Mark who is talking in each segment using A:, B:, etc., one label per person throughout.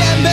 A: Bienvenidos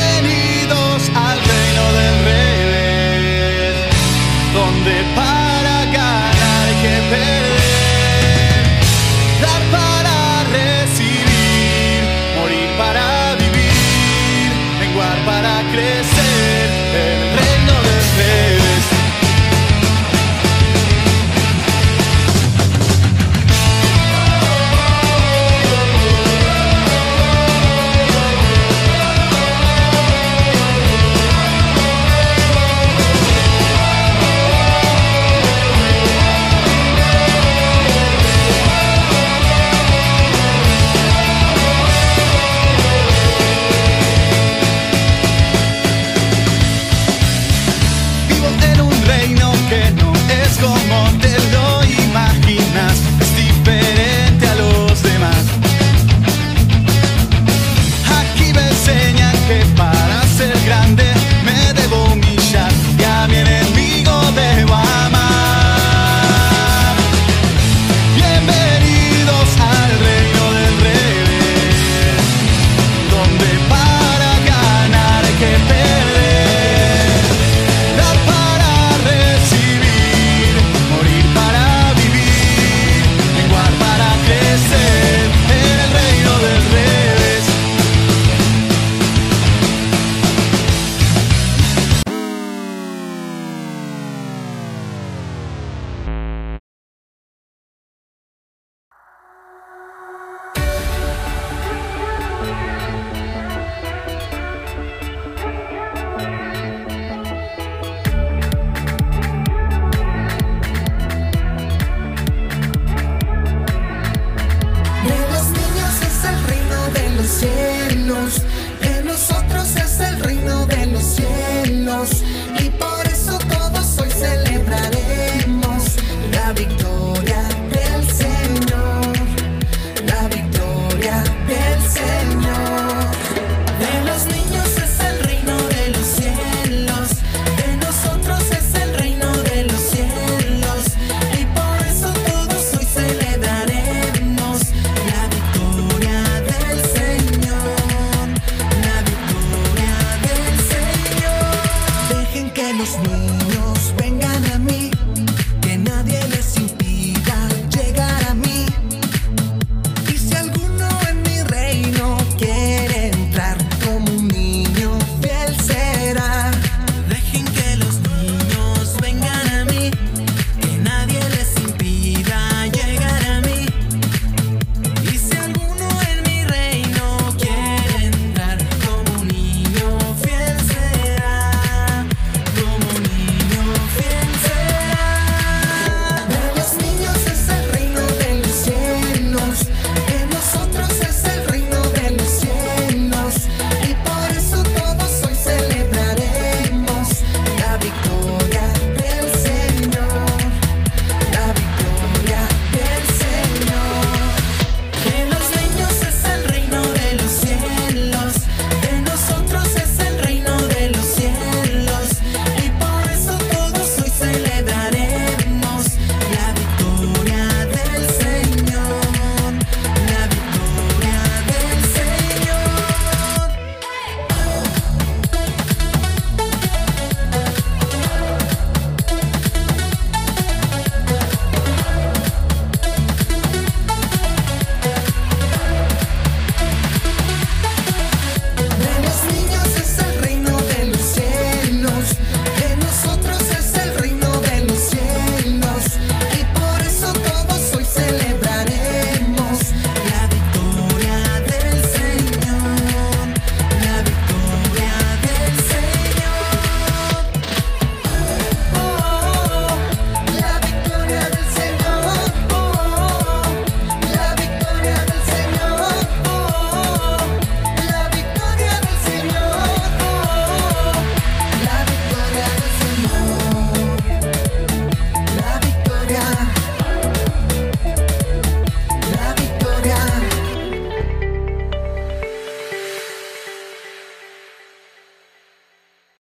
A: love los niños.